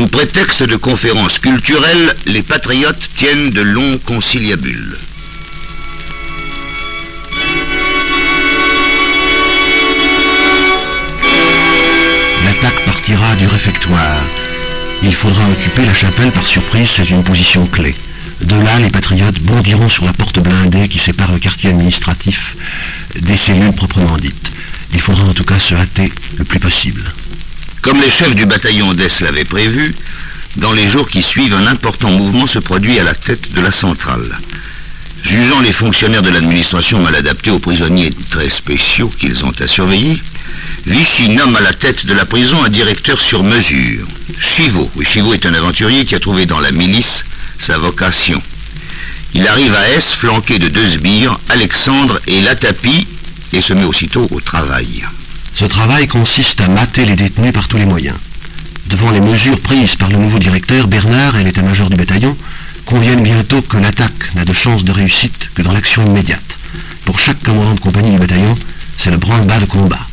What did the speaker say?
Sous prétexte de conférences culturelles, les patriotes tiennent de longs conciliabules. L'attaque partira du réfectoire. Il faudra occuper la chapelle par surprise, c'est une position clé. De là, les patriotes bondiront sur la porte blindée qui sépare le quartier administratif des cellules proprement dites. Il faudra en tout cas se hâter le plus possible. Comme les chefs du bataillon d'Est l'avaient prévu, dans les jours qui suivent, un important mouvement se produit à la tête de la centrale. Jugeant les fonctionnaires de l'administration mal adaptés aux prisonniers très spéciaux qu'ils ont à surveiller, Vichy nomme à la tête de la prison un directeur sur mesure, Chivot. Oui, Chivot est un aventurier qui a trouvé dans la milice sa vocation. Il arrive à S, flanqué de deux sbires, Alexandre et Latapi, et se met aussitôt au travail. Ce travail consiste à mater les détenus par tous les moyens. Devant les mesures prises par le nouveau directeur, Bernard et l'état-major du bataillon conviennent bientôt que l'attaque n'a de chance de réussite que dans l'action immédiate. Pour chaque commandant de compagnie du bataillon, c'est le branle-bas de combat.